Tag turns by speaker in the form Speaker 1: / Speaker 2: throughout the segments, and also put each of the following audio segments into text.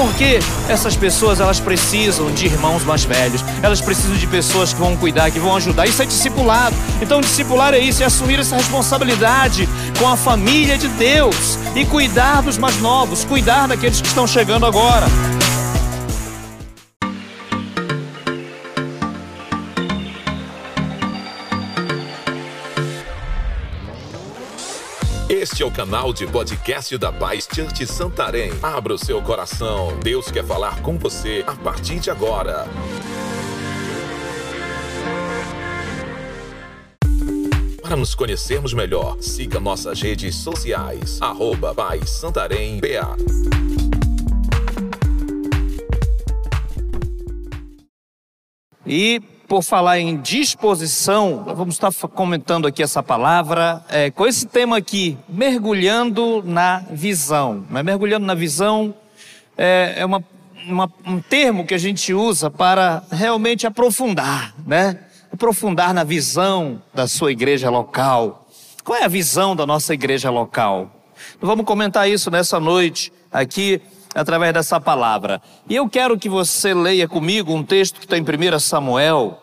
Speaker 1: Porque essas pessoas elas precisam de irmãos mais velhos, elas precisam de pessoas que vão cuidar, que vão ajudar. Isso é discipulado. Então, discipular é isso, é assumir essa responsabilidade com a família de Deus e cuidar dos mais novos, cuidar daqueles que estão chegando agora.
Speaker 2: Este é o canal de podcast da Paz Church Santarém. Abra o seu coração. Deus quer falar com você a partir de agora. Para nos conhecermos melhor, siga nossas redes sociais. Arroba Paz Santarém BA.
Speaker 1: E por falar em disposição, vamos estar comentando aqui essa palavra é, com esse tema aqui, mergulhando na visão. Mas mergulhando na visão é, é uma, uma, um termo que a gente usa para realmente aprofundar, né? Aprofundar na visão da sua igreja local. Qual é a visão da nossa igreja local? Vamos comentar isso nessa noite aqui através dessa palavra. E eu quero que você leia comigo um texto que está em 1 Samuel,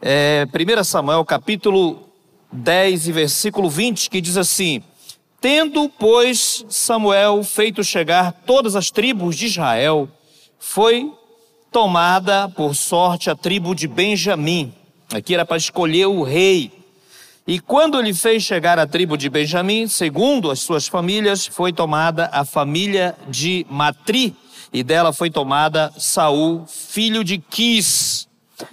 Speaker 1: é, 1 Samuel capítulo 10 e versículo 20, que diz assim: Tendo, pois, Samuel feito chegar todas as tribos de Israel, foi tomada por sorte a tribo de Benjamim. Aqui era para escolher o rei. E quando ele fez chegar a tribo de Benjamim, segundo as suas famílias, foi tomada a família de Matri, e dela foi tomada Saul, filho de Quis.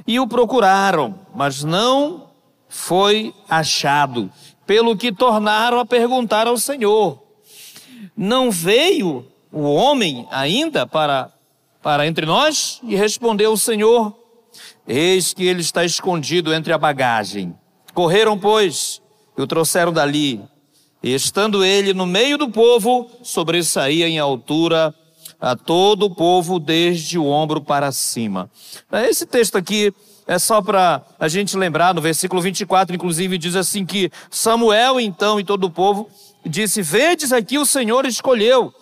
Speaker 1: E o procuraram, mas não foi achado, pelo que tornaram a perguntar ao Senhor: Não veio o homem ainda para para entre nós? E respondeu o Senhor: Eis que ele está escondido entre a bagagem. Correram, pois, e o trouxeram dali. E estando ele no meio do povo, sobressaía em altura a todo o povo, desde o ombro para cima. Esse texto aqui é só para a gente lembrar, no versículo 24, inclusive, diz assim que Samuel, então, e todo o povo, disse: Vedes aqui o Senhor escolheu.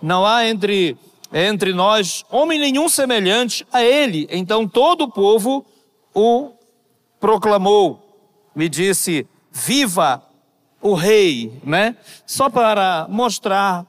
Speaker 1: Não há entre, entre nós homem nenhum semelhante a ele. Então todo o povo o proclamou me disse: Viva o rei, né? Só para mostrar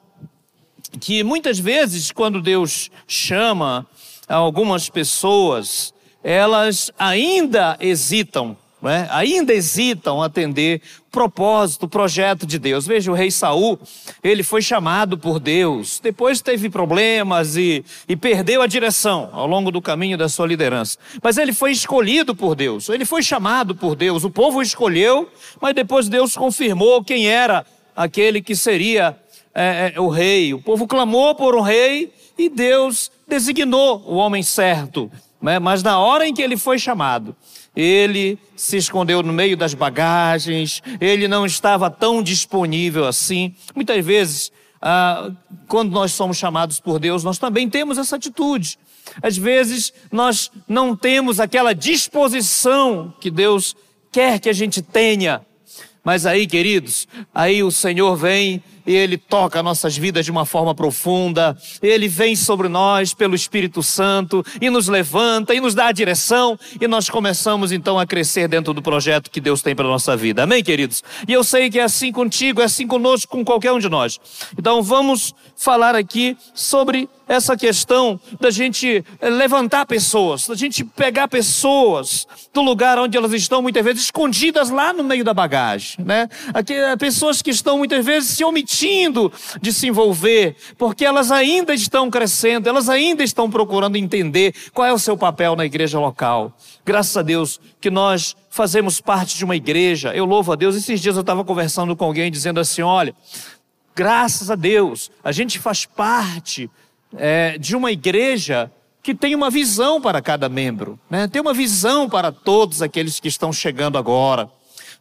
Speaker 1: que muitas vezes, quando Deus chama algumas pessoas, elas ainda hesitam é? ainda hesitam atender propósito, projeto de Deus. Veja, o rei Saul, ele foi chamado por Deus, depois teve problemas e, e perdeu a direção ao longo do caminho da sua liderança. Mas ele foi escolhido por Deus, ele foi chamado por Deus, o povo escolheu, mas depois Deus confirmou quem era aquele que seria é, é, o rei. O povo clamou por um rei e Deus designou o homem certo. Né? Mas na hora em que ele foi chamado, ele se escondeu no meio das bagagens, ele não estava tão disponível assim. Muitas vezes, ah, quando nós somos chamados por Deus, nós também temos essa atitude. Às vezes, nós não temos aquela disposição que Deus quer que a gente tenha. Mas aí, queridos, aí o Senhor vem Ele toca nossas vidas de uma forma profunda, Ele vem sobre nós pelo Espírito Santo e nos levanta e nos dá a direção e nós começamos então a crescer dentro do projeto que Deus tem para nossa vida. Amém, queridos? E eu sei que é assim contigo, é assim conosco, com qualquer um de nós. Então vamos falar aqui sobre essa questão da gente levantar pessoas, da gente pegar pessoas do lugar onde elas estão muitas vezes escondidas lá no meio da bagagem, né? Aqui, pessoas que estão muitas vezes se omitindo desistindo de se envolver, porque elas ainda estão crescendo, elas ainda estão procurando entender qual é o seu papel na igreja local. Graças a Deus que nós fazemos parte de uma igreja. Eu louvo a Deus. Esses dias eu estava conversando com alguém dizendo assim: olha, graças a Deus, a gente faz parte é, de uma igreja que tem uma visão para cada membro, né? tem uma visão para todos aqueles que estão chegando agora,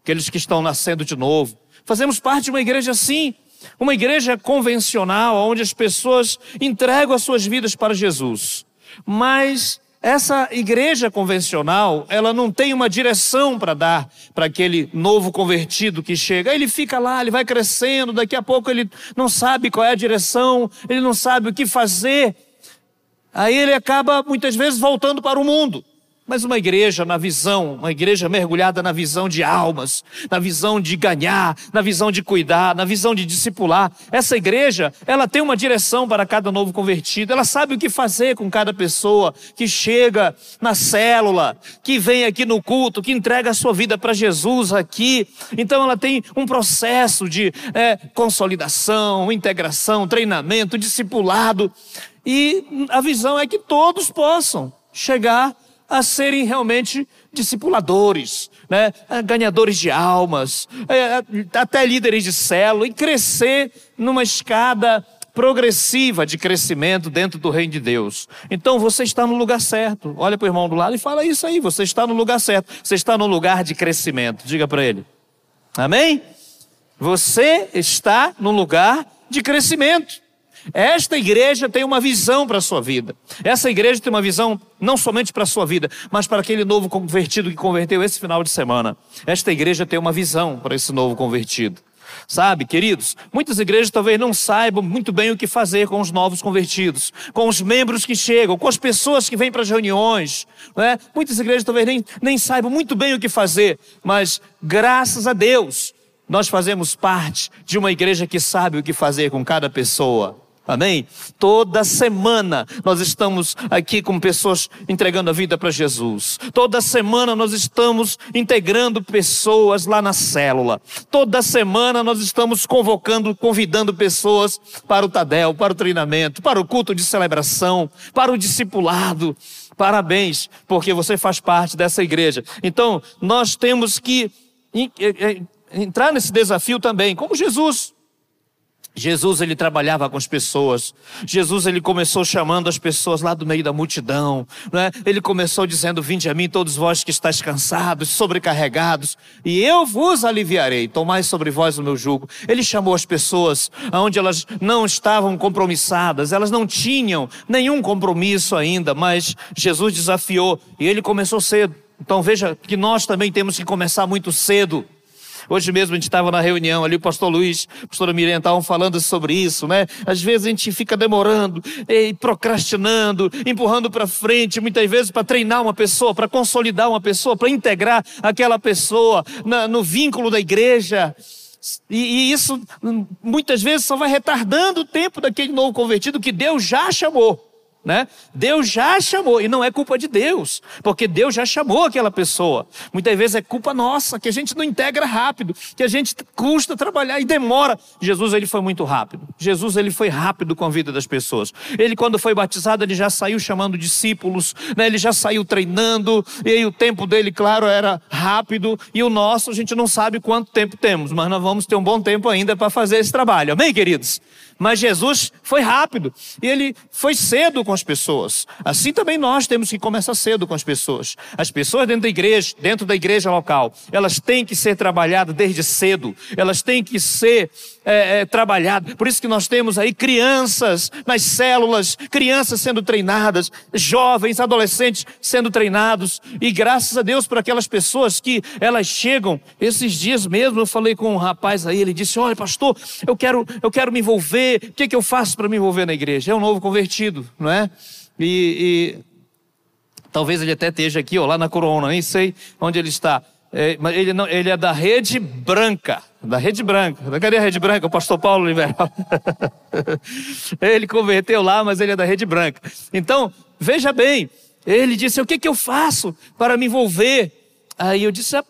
Speaker 1: aqueles que estão nascendo de novo. Fazemos parte de uma igreja assim, uma igreja convencional, onde as pessoas entregam as suas vidas para Jesus. Mas essa igreja convencional, ela não tem uma direção para dar para aquele novo convertido que chega. Ele fica lá, ele vai crescendo, daqui a pouco ele não sabe qual é a direção, ele não sabe o que fazer. Aí ele acaba muitas vezes voltando para o mundo. Mas uma igreja na visão, uma igreja mergulhada na visão de almas, na visão de ganhar, na visão de cuidar, na visão de discipular. Essa igreja, ela tem uma direção para cada novo convertido, ela sabe o que fazer com cada pessoa que chega na célula, que vem aqui no culto, que entrega a sua vida para Jesus aqui. Então ela tem um processo de é, consolidação, integração, treinamento, discipulado. E a visão é que todos possam chegar a serem realmente discipuladores, né? ganhadores de almas, é, até líderes de célula, e crescer numa escada progressiva de crescimento dentro do reino de Deus. Então você está no lugar certo. Olha para o irmão do lado e fala isso aí. Você está no lugar certo. Você está no lugar de crescimento. Diga para ele. Amém? Você está no lugar de crescimento. Esta igreja tem uma visão para a sua vida. Essa igreja tem uma visão não somente para a sua vida, mas para aquele novo convertido que converteu esse final de semana. Esta igreja tem uma visão para esse novo convertido. Sabe, queridos, muitas igrejas talvez não saibam muito bem o que fazer com os novos convertidos, com os membros que chegam, com as pessoas que vêm para as reuniões. Né? Muitas igrejas talvez nem, nem saibam muito bem o que fazer, mas graças a Deus, nós fazemos parte de uma igreja que sabe o que fazer com cada pessoa. Amém? Toda semana nós estamos aqui com pessoas entregando a vida para Jesus. Toda semana nós estamos integrando pessoas lá na célula. Toda semana nós estamos convocando, convidando pessoas para o Tadel, para o treinamento, para o culto de celebração, para o discipulado. Parabéns, porque você faz parte dessa igreja. Então, nós temos que entrar nesse desafio também, como Jesus. Jesus ele trabalhava com as pessoas. Jesus ele começou chamando as pessoas lá do meio da multidão, né? Ele começou dizendo: "Vinde a mim todos vós que estáis cansados, sobrecarregados, e eu vos aliviarei. Tomai sobre vós o meu jugo." Ele chamou as pessoas aonde elas não estavam compromissadas, elas não tinham nenhum compromisso ainda, mas Jesus desafiou e ele começou cedo. Então veja que nós também temos que começar muito cedo. Hoje mesmo a gente estava na reunião ali, o pastor Luiz, a pastora Miriam estavam falando sobre isso, né? Às vezes a gente fica demorando, e procrastinando, empurrando para frente, muitas vezes para treinar uma pessoa, para consolidar uma pessoa, para integrar aquela pessoa na, no vínculo da igreja. E, e, isso muitas vezes só vai retardando o tempo daquele novo convertido que Deus já chamou né? Deus já chamou, e não é culpa de Deus, porque Deus já chamou aquela pessoa. Muitas vezes é culpa nossa, que a gente não integra rápido, que a gente custa trabalhar e demora. Jesus, ele foi muito rápido. Jesus, ele foi rápido com a vida das pessoas. Ele, quando foi batizado, ele já saiu chamando discípulos, né? ele já saiu treinando, e aí o tempo dele, claro, era rápido, e o nosso, a gente não sabe quanto tempo temos, mas nós vamos ter um bom tempo ainda para fazer esse trabalho. Amém, queridos? Mas Jesus foi rápido e ele foi cedo com as pessoas. Assim também nós temos que começar cedo com as pessoas. As pessoas dentro da igreja, dentro da igreja local, elas têm que ser trabalhadas desde cedo. Elas têm que ser é, é, trabalhadas. Por isso que nós temos aí crianças nas células, crianças sendo treinadas, jovens, adolescentes sendo treinados. E graças a Deus por aquelas pessoas que elas chegam. Esses dias mesmo eu falei com um rapaz aí, ele disse: Olha, pastor, eu quero, eu quero me envolver o que, que eu faço para me envolver na igreja? É um novo convertido, não é? E, e talvez ele até esteja aqui, ou lá na Corona, nem sei onde ele está. É, mas ele, não, ele é da Rede Branca, da Rede Branca. Cadê a Rede Branca? O pastor Paulo Liberal. ele converteu lá, mas ele é da Rede Branca. Então, veja bem, ele disse: O que, que eu faço para me envolver? Aí eu disse: ah,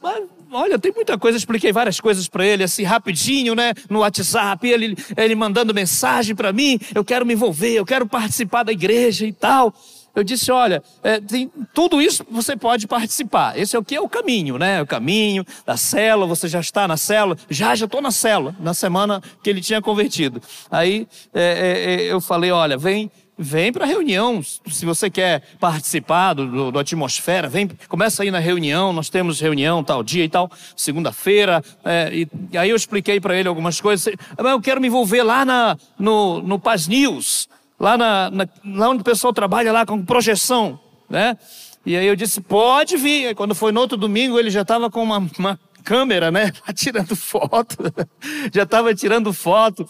Speaker 1: olha, tem muita coisa, expliquei várias coisas para ele, assim, rapidinho, né? No WhatsApp, ele, ele mandando mensagem para mim, eu quero me envolver, eu quero participar da igreja e tal. Eu disse, olha, é, tem, tudo isso você pode participar. Esse é o que é o caminho, né? O caminho da célula, você já está na célula. Já, já estou na célula, na semana que ele tinha convertido. Aí é, é, é eu falei, olha, vem Vem para a reunião, se você quer participar do, do, do, atmosfera, vem, começa aí na reunião, nós temos reunião tal dia e tal, segunda-feira, é, e, e, aí eu expliquei para ele algumas coisas, eu quero me envolver lá na, no, no Paz News, lá, na, na, lá onde o pessoal trabalha lá com projeção, né? E aí eu disse, pode vir, aí, quando foi no outro domingo ele já estava com uma, uma câmera, né, tirando foto, já estava tirando foto,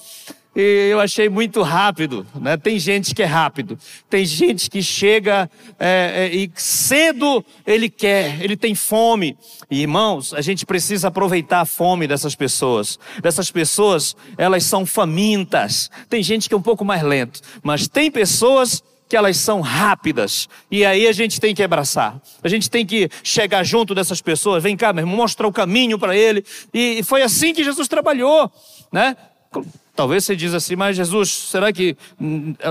Speaker 1: e eu achei muito rápido. Né? Tem gente que é rápido, tem gente que chega é, é, e cedo ele quer, ele tem fome. E, irmãos, a gente precisa aproveitar a fome dessas pessoas. Dessas pessoas, elas são famintas. Tem gente que é um pouco mais lento, mas tem pessoas que elas são rápidas. E aí a gente tem que abraçar. A gente tem que chegar junto dessas pessoas. Vem cá, meu irmão, mostrar o caminho para ele. E foi assim que Jesus trabalhou, né? Talvez você diz assim, mas Jesus, será que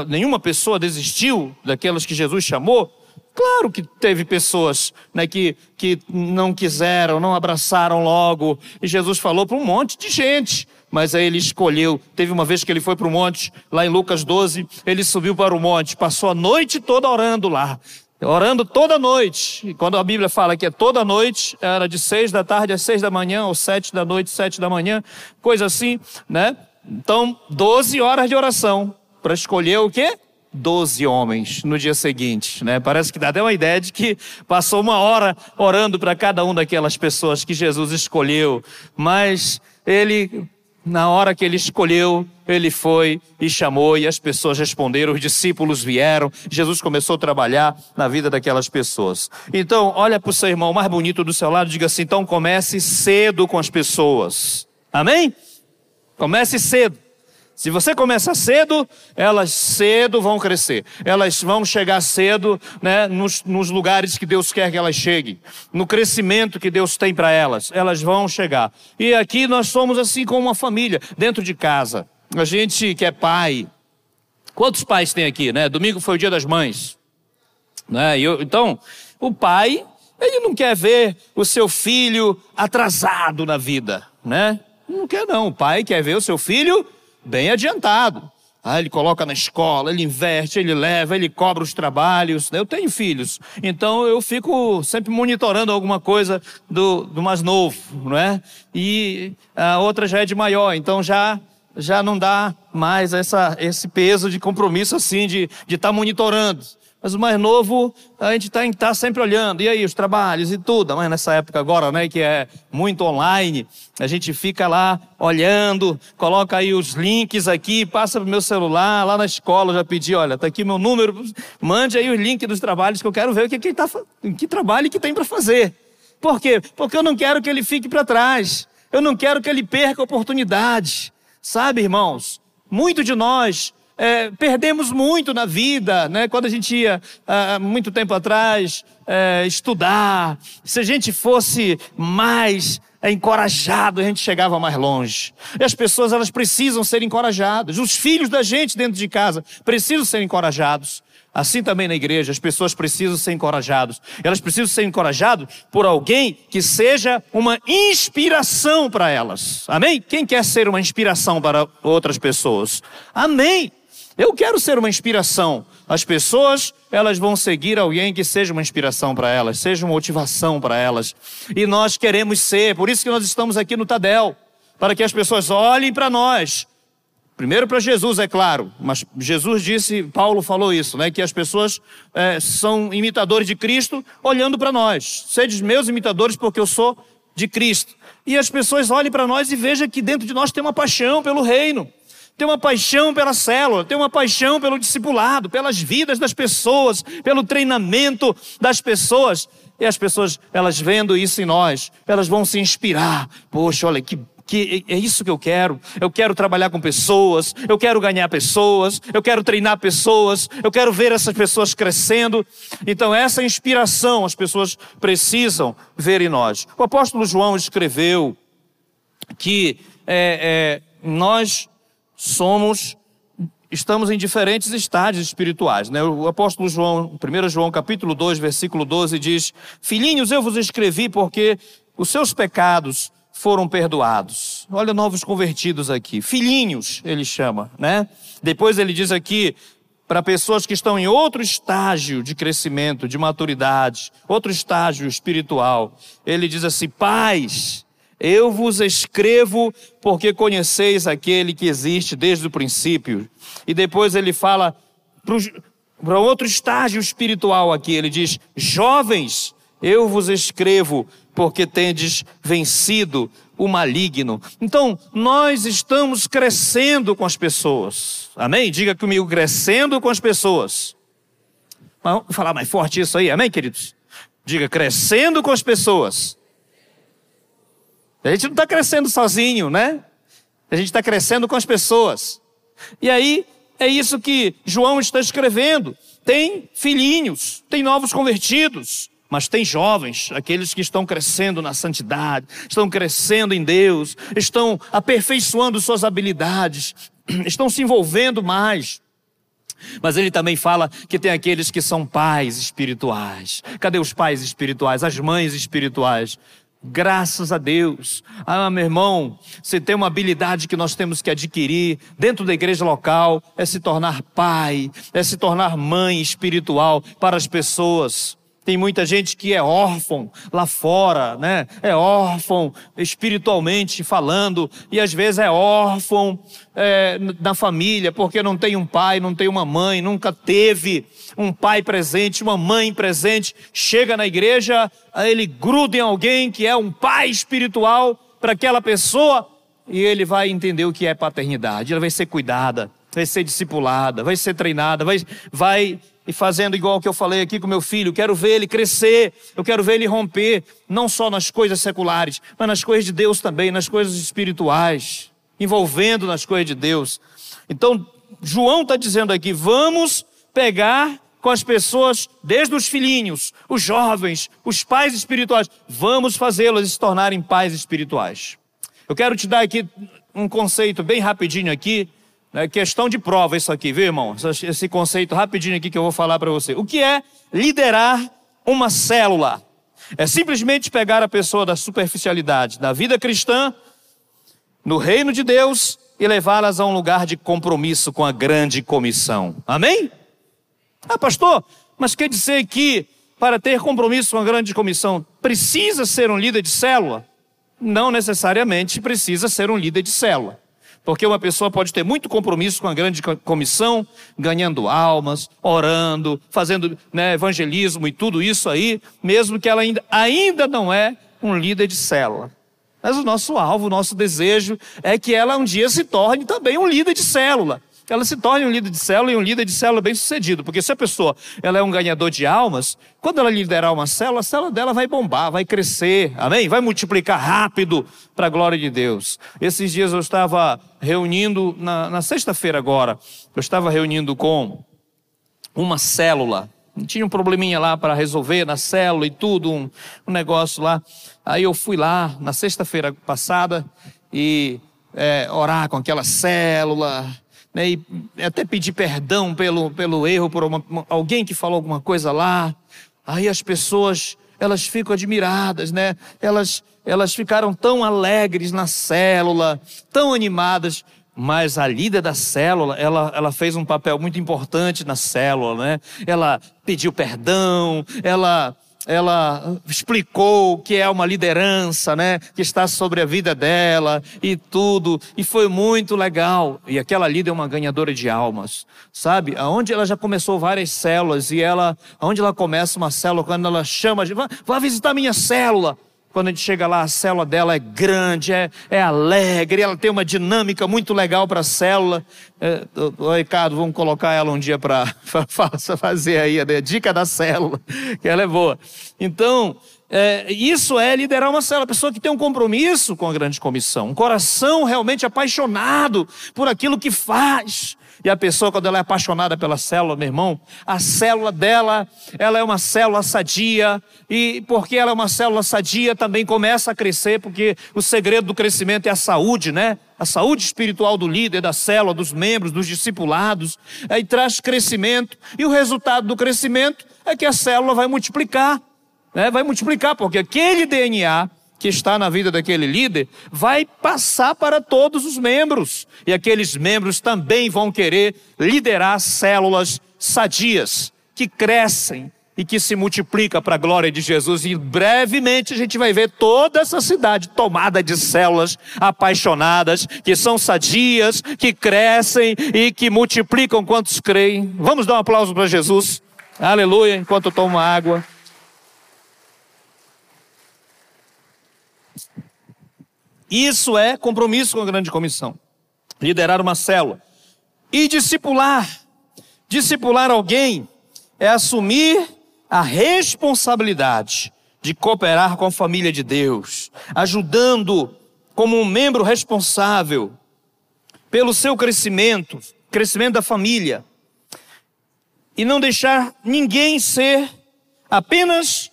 Speaker 1: nenhuma pessoa desistiu daquelas que Jesus chamou? Claro que teve pessoas né, que, que não quiseram, não abraçaram logo. E Jesus falou para um monte de gente. Mas aí ele escolheu. Teve uma vez que ele foi para o monte, lá em Lucas 12, ele subiu para o monte, passou a noite toda orando lá. Orando toda noite. E quando a Bíblia fala que é toda noite, era de seis da tarde às seis da manhã, ou sete da noite, sete da manhã, coisa assim, né? Então, 12 horas de oração para escolher o quê? 12 homens no dia seguinte, né? Parece que dá até uma ideia de que passou uma hora orando para cada um daquelas pessoas que Jesus escolheu, mas ele na hora que ele escolheu, ele foi e chamou, e as pessoas responderam, os discípulos vieram, Jesus começou a trabalhar na vida daquelas pessoas. Então, olha para o seu irmão mais bonito do seu lado e diga assim: então comece cedo com as pessoas. Amém? Comece cedo. Se você começa cedo, elas cedo vão crescer. Elas vão chegar cedo né, nos, nos lugares que Deus quer que elas cheguem. No crescimento que Deus tem para elas. Elas vão chegar. E aqui nós somos assim como uma família, dentro de casa. A gente que é pai. Quantos pais tem aqui, né? Domingo foi o dia das mães. Né? Eu, então, o pai, ele não quer ver o seu filho atrasado na vida, né? Não quer não. O pai quer ver o seu filho bem adiantado. Ah, ele coloca na escola, ele investe, ele leva, ele cobra os trabalhos. Eu tenho filhos, então eu fico sempre monitorando alguma coisa do, do mais novo, não é? E a outra já é de maior, então já já não dá mais essa, esse peso de compromisso assim de estar de tá monitorando. Mas o mais novo, a gente está tá sempre olhando, e aí, os trabalhos e tudo. Mas nessa época agora, né, que é muito online, a gente fica lá olhando, coloca aí os links aqui, passa pro meu celular, lá na escola já pedi, olha, tá aqui meu número, mande aí os links dos trabalhos que eu quero ver o que, que, tá, que trabalho que tem para fazer. Por quê? Porque eu não quero que ele fique para trás. Eu não quero que ele perca oportunidade. Sabe, irmãos? Muito de nós é, perdemos muito na vida, né? Quando a gente ia, há muito tempo atrás, é, estudar, se a gente fosse mais encorajado, a gente chegava mais longe. E as pessoas, elas precisam ser encorajadas. Os filhos da gente dentro de casa precisam ser encorajados. Assim também na igreja, as pessoas precisam ser encorajadas. Elas precisam ser encorajadas por alguém que seja uma inspiração para elas. Amém? Quem quer ser uma inspiração para outras pessoas? Amém. Eu quero ser uma inspiração. As pessoas, elas vão seguir alguém que seja uma inspiração para elas, seja uma motivação para elas. E nós queremos ser, por isso que nós estamos aqui no Tadel, para que as pessoas olhem para nós. Primeiro para Jesus, é claro, mas Jesus disse, Paulo falou isso, né? Que as pessoas é, são imitadores de Cristo olhando para nós. Sede meus imitadores porque eu sou de Cristo. E as pessoas olhem para nós e vejam que dentro de nós tem uma paixão pelo reino tem uma paixão pela célula, tem uma paixão pelo discipulado, pelas vidas das pessoas, pelo treinamento das pessoas. E as pessoas, elas vendo isso em nós, elas vão se inspirar. Poxa, olha que que é isso que eu quero. Eu quero trabalhar com pessoas, eu quero ganhar pessoas, eu quero treinar pessoas, eu quero ver essas pessoas crescendo. Então, essa inspiração as pessoas precisam ver em nós. O apóstolo João escreveu que é, é, nós somos estamos em diferentes estágios espirituais. Né? O apóstolo João, 1 João capítulo 2, versículo 12, diz: Filhinhos, eu vos escrevi porque os seus pecados foram perdoados. Olha novos convertidos aqui. Filhinhos, ele chama, né? Depois ele diz aqui para pessoas que estão em outro estágio de crescimento, de maturidade, outro estágio espiritual. Ele diz assim: pais, eu vos escrevo porque conheceis aquele que existe desde o princípio. E depois ele fala para outro estágio espiritual aqui. Ele diz: Jovens, Eu vos escrevo porque tendes vencido o maligno. Então, nós estamos crescendo com as pessoas. Amém? Diga comigo, crescendo com as pessoas. Vamos falar mais forte isso aí, amém, queridos? Diga, crescendo com as pessoas. A gente não está crescendo sozinho, né? A gente está crescendo com as pessoas. E aí, é isso que João está escrevendo. Tem filhinhos, tem novos convertidos, mas tem jovens, aqueles que estão crescendo na santidade, estão crescendo em Deus, estão aperfeiçoando suas habilidades, estão se envolvendo mais. Mas ele também fala que tem aqueles que são pais espirituais. Cadê os pais espirituais, as mães espirituais? Graças a Deus. Ah, meu irmão, você tem uma habilidade que nós temos que adquirir dentro da igreja local, é se tornar pai, é se tornar mãe espiritual para as pessoas. Tem muita gente que é órfão lá fora, né? É órfão espiritualmente falando, e às vezes é órfão é, na família, porque não tem um pai, não tem uma mãe, nunca teve um pai presente, uma mãe presente. Chega na igreja, ele gruda em alguém que é um pai espiritual para aquela pessoa, e ele vai entender o que é paternidade, ela vai ser cuidada, vai ser discipulada, vai ser treinada, vai, vai e fazendo igual que eu falei aqui com meu filho, quero ver ele crescer, eu quero ver ele romper, não só nas coisas seculares, mas nas coisas de Deus também, nas coisas espirituais, envolvendo nas coisas de Deus. Então, João está dizendo aqui: vamos pegar com as pessoas, desde os filhinhos, os jovens, os pais espirituais, vamos fazê-los se tornarem pais espirituais. Eu quero te dar aqui um conceito bem rapidinho aqui, é questão de prova isso aqui, viu, irmão? Esse conceito rapidinho aqui que eu vou falar para você. O que é liderar uma célula? É simplesmente pegar a pessoa da superficialidade da vida cristã, no reino de Deus, e levá-las a um lugar de compromisso com a grande comissão. Amém? Ah, pastor, mas quer dizer que para ter compromisso com a grande comissão precisa ser um líder de célula? Não necessariamente precisa ser um líder de célula. Porque uma pessoa pode ter muito compromisso com a grande comissão, ganhando almas, orando, fazendo né, evangelismo e tudo isso aí, mesmo que ela ainda, ainda não é um líder de célula. Mas o nosso alvo, o nosso desejo é que ela um dia se torne também um líder de célula ela se torne um líder de célula e um líder de célula bem sucedido. Porque se a pessoa ela é um ganhador de almas, quando ela liderar uma célula, a célula dela vai bombar, vai crescer, amém? Vai multiplicar rápido para a glória de Deus. Esses dias eu estava reunindo, na, na sexta-feira agora, eu estava reunindo com uma célula. Tinha um probleminha lá para resolver na célula e tudo, um, um negócio lá. Aí eu fui lá na sexta-feira passada e é, orar com aquela célula né, e até pedir perdão pelo, pelo erro por uma, alguém que falou alguma coisa lá. Aí as pessoas, elas ficam admiradas, né? Elas, elas ficaram tão alegres na célula, tão animadas. Mas a líder da célula, ela, ela fez um papel muito importante na célula, né? Ela pediu perdão, ela ela explicou o que é uma liderança, né? Que está sobre a vida dela e tudo. E foi muito legal. E aquela líder é uma ganhadora de almas, sabe? Aonde ela já começou várias células e ela, aonde ela começa uma célula, quando ela chama, vá, vá visitar minha célula. Quando a gente chega lá, a célula dela é grande, é, é alegre, ela tem uma dinâmica muito legal para a célula. É, Ricardo, vamos colocar ela um dia para fazer aí a dica da célula, que ela é boa. Então, é, isso é liderar uma célula, pessoa que tem um compromisso com a grande comissão, um coração realmente apaixonado por aquilo que faz. E a pessoa, quando ela é apaixonada pela célula, meu irmão, a célula dela, ela é uma célula sadia. E porque ela é uma célula sadia, também começa a crescer, porque o segredo do crescimento é a saúde, né? A saúde espiritual do líder, da célula, dos membros, dos discipulados. Aí traz crescimento. E o resultado do crescimento é que a célula vai multiplicar. Né? Vai multiplicar, porque aquele DNA que está na vida daquele líder vai passar para todos os membros. E aqueles membros também vão querer liderar células sadias, que crescem e que se multiplica para a glória de Jesus. E brevemente a gente vai ver toda essa cidade tomada de células apaixonadas, que são sadias, que crescem e que multiplicam quantos creem. Vamos dar um aplauso para Jesus. Aleluia, enquanto eu tomo água. Isso é compromisso com a grande comissão. Liderar uma célula. E discipular. Discipular alguém é assumir a responsabilidade de cooperar com a família de Deus, ajudando como um membro responsável pelo seu crescimento, crescimento da família, e não deixar ninguém ser apenas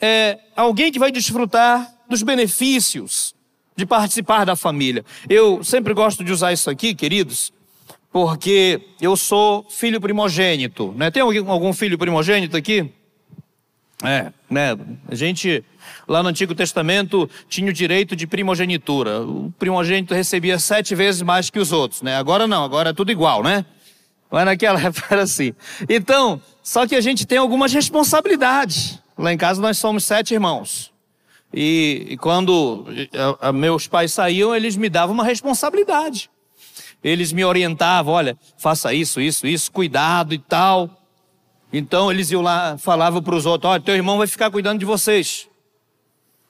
Speaker 1: é, alguém que vai desfrutar dos benefícios de participar da família. Eu sempre gosto de usar isso aqui, queridos, porque eu sou filho primogênito. Né? Tem algum, filho primogênito aqui? É, né? A gente lá no Antigo Testamento tinha o direito de primogenitura. O primogênito recebia sete vezes mais que os outros, né? Agora não, agora é tudo igual, né? Mas naquela época era assim. Então, só que a gente tem algumas responsabilidades. Lá em casa nós somos sete irmãos. E, e quando a, a, meus pais saíam, eles me davam uma responsabilidade. Eles me orientavam, olha, faça isso, isso, isso, cuidado e tal. Então eles iam lá, falavam para os outros: olha, teu irmão vai ficar cuidando de vocês.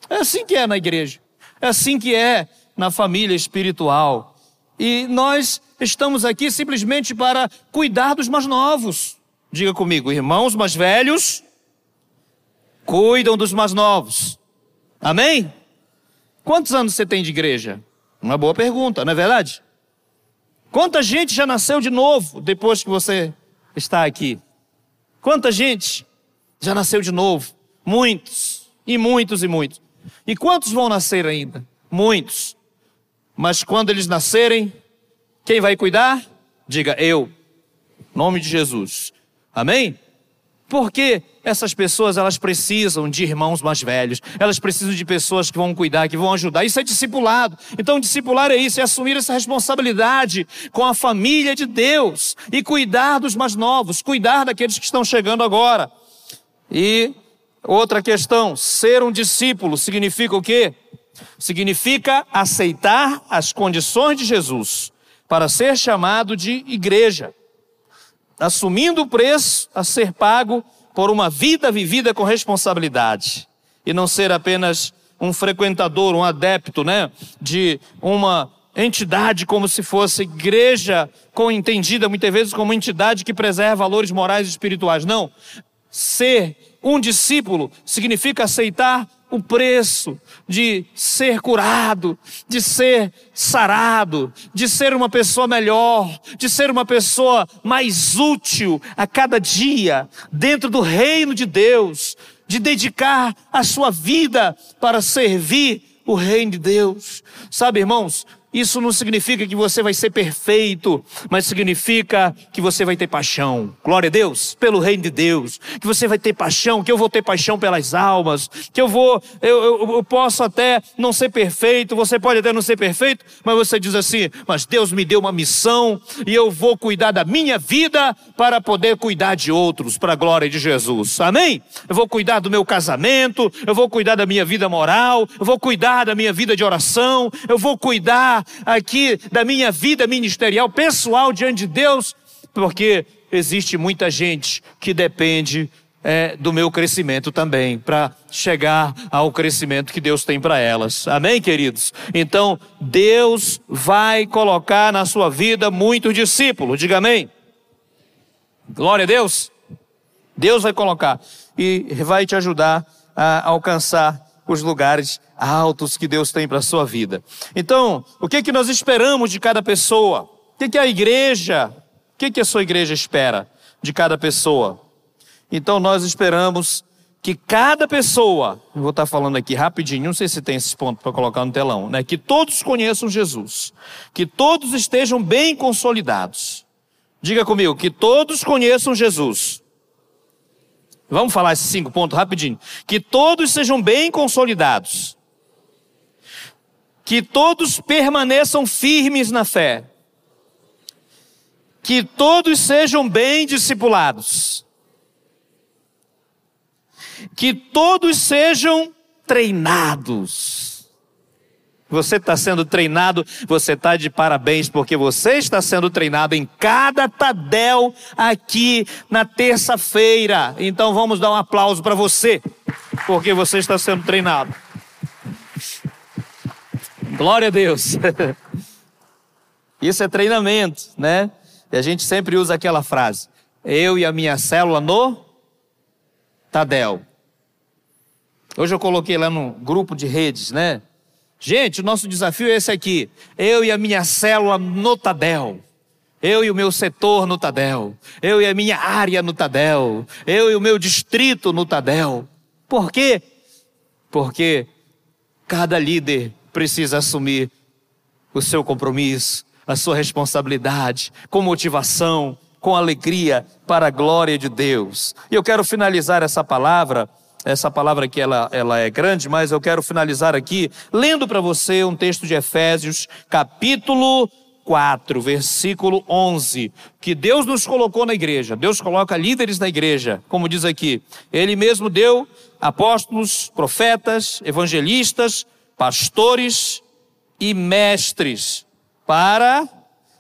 Speaker 1: É assim que é na igreja. É assim que é na família espiritual. E nós estamos aqui simplesmente para cuidar dos mais novos. Diga comigo, irmãos mais velhos cuidam dos mais novos. Amém? Quantos anos você tem de igreja? Uma boa pergunta, não é verdade? Quanta gente já nasceu de novo depois que você está aqui? Quanta gente já nasceu de novo? Muitos, e muitos e muitos. E quantos vão nascer ainda? Muitos. Mas quando eles nascerem, quem vai cuidar? Diga eu. Nome de Jesus. Amém? Porque essas pessoas elas precisam de irmãos mais velhos, elas precisam de pessoas que vão cuidar, que vão ajudar. Isso é discipulado. Então, discipular é isso, é assumir essa responsabilidade com a família de Deus e cuidar dos mais novos, cuidar daqueles que estão chegando agora. E outra questão, ser um discípulo significa o quê? Significa aceitar as condições de Jesus para ser chamado de igreja assumindo o preço a ser pago por uma vida vivida com responsabilidade e não ser apenas um frequentador, um adepto, né, de uma entidade como se fosse igreja, com entendida muitas vezes como entidade que preserva valores morais e espirituais. Não. Ser um discípulo significa aceitar o preço de ser curado, de ser sarado, de ser uma pessoa melhor, de ser uma pessoa mais útil a cada dia dentro do reino de Deus, de dedicar a sua vida para servir o reino de Deus. Sabe, irmãos, isso não significa que você vai ser perfeito, mas significa que você vai ter paixão. Glória a Deus, pelo reino de Deus. Que você vai ter paixão, que eu vou ter paixão pelas almas, que eu vou, eu, eu, eu, posso até não ser perfeito, você pode até não ser perfeito, mas você diz assim: mas Deus me deu uma missão e eu vou cuidar da minha vida para poder cuidar de outros, para a glória de Jesus. Amém? Eu vou cuidar do meu casamento, eu vou cuidar da minha vida moral, eu vou cuidar da minha vida de oração, eu vou cuidar aqui da minha vida ministerial, pessoal diante de Deus, porque existe muita gente que depende é, do meu crescimento também, para chegar ao crescimento que Deus tem para elas. Amém, queridos? Então, Deus vai colocar na sua vida muitos discípulos, diga amém. Glória a Deus. Deus vai colocar e vai te ajudar a alcançar os lugares altos que Deus tem para a sua vida. Então, o que, que nós esperamos de cada pessoa? O que, que a igreja, o que, que a sua igreja espera de cada pessoa? Então, nós esperamos que cada pessoa, vou estar falando aqui rapidinho, não sei se tem esses pontos para colocar no telão, né? Que todos conheçam Jesus, que todos estejam bem consolidados. Diga comigo, que todos conheçam Jesus. Vamos falar esses cinco pontos rapidinho. Que todos sejam bem consolidados que todos permaneçam firmes na fé, que todos sejam bem discipulados, que todos sejam treinados. Você está sendo treinado, você está de parabéns, porque você está sendo treinado em cada Tadel aqui na terça-feira. Então vamos dar um aplauso para você, porque você está sendo treinado. Glória a Deus. Isso é treinamento, né? E a gente sempre usa aquela frase: eu e a minha célula no Tadel. Hoje eu coloquei lá no grupo de redes, né? Gente, o nosso desafio é esse aqui. Eu e a minha célula no Tadel. Eu e o meu setor no Tadel. Eu e a minha área no Tadel. Eu e o meu distrito no Tadel. Por quê? Porque cada líder precisa assumir o seu compromisso, a sua responsabilidade, com motivação, com alegria, para a glória de Deus. E eu quero finalizar essa palavra, essa palavra aqui ela, ela é grande, mas eu quero finalizar aqui lendo para você um texto de Efésios, capítulo 4, versículo 11, que Deus nos colocou na igreja. Deus coloca líderes na igreja, como diz aqui. Ele mesmo deu apóstolos, profetas, evangelistas, pastores e mestres para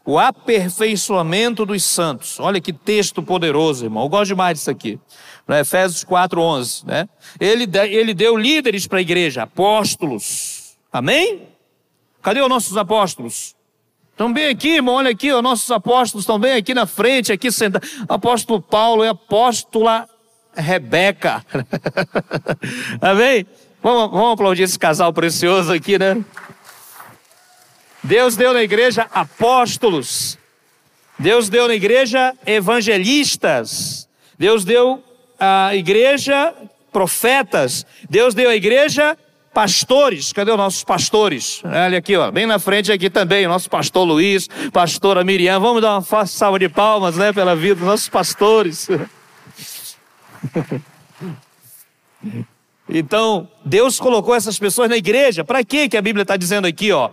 Speaker 1: o aperfeiçoamento dos santos. Olha que texto poderoso, irmão. Eu gosto demais disso aqui. No Efésios 4:11, né? Ele, ele deu líderes para a igreja, apóstolos. Amém? Cadê os nossos apóstolos? Estão bem aqui, irmão, olha aqui, os nossos apóstolos estão bem aqui na frente, aqui sentados. Apóstolo Paulo e apóstola Rebeca. Amém? Vamos, vamos aplaudir esse casal precioso aqui, né? Deus deu na igreja apóstolos. Deus deu na igreja evangelistas. Deus deu à igreja profetas. Deus deu à igreja pastores. Cadê os nossos pastores? Olha aqui, ó, bem na frente aqui também, o nosso pastor Luiz, pastora Miriam. Vamos dar uma salva de palmas, né, pela vida dos nossos pastores. Então, Deus colocou essas pessoas na igreja. Para quê que a Bíblia está dizendo aqui, ó?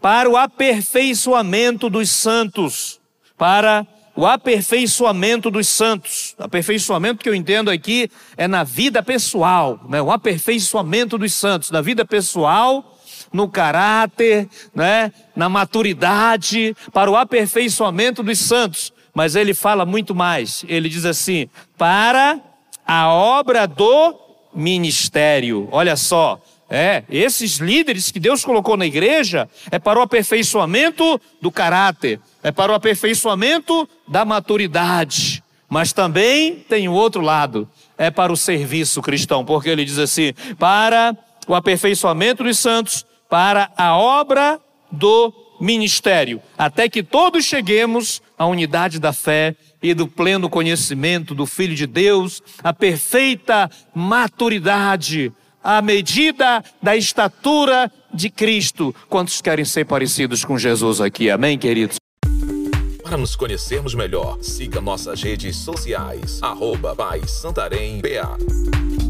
Speaker 1: Para o aperfeiçoamento dos santos. Para o aperfeiçoamento dos santos. Aperfeiçoamento que eu entendo aqui é na vida pessoal, né? O aperfeiçoamento dos santos, na vida pessoal, no caráter, né? Na maturidade, para o aperfeiçoamento dos santos. Mas ele fala muito mais. Ele diz assim: para a obra do ministério. Olha só, é, esses líderes que Deus colocou na igreja é para o aperfeiçoamento do caráter, é para o aperfeiçoamento da maturidade, mas também tem o outro lado, é para o serviço cristão, porque ele diz assim: para o aperfeiçoamento dos santos, para a obra do ministério, até que todos cheguemos à unidade da fé e do pleno conhecimento do Filho de Deus, a perfeita maturidade à medida da estatura de Cristo. Quantos querem ser parecidos com Jesus aqui? Amém, queridos?
Speaker 2: Para nos conhecermos melhor, siga nossas redes sociais, arroba Santarém BA.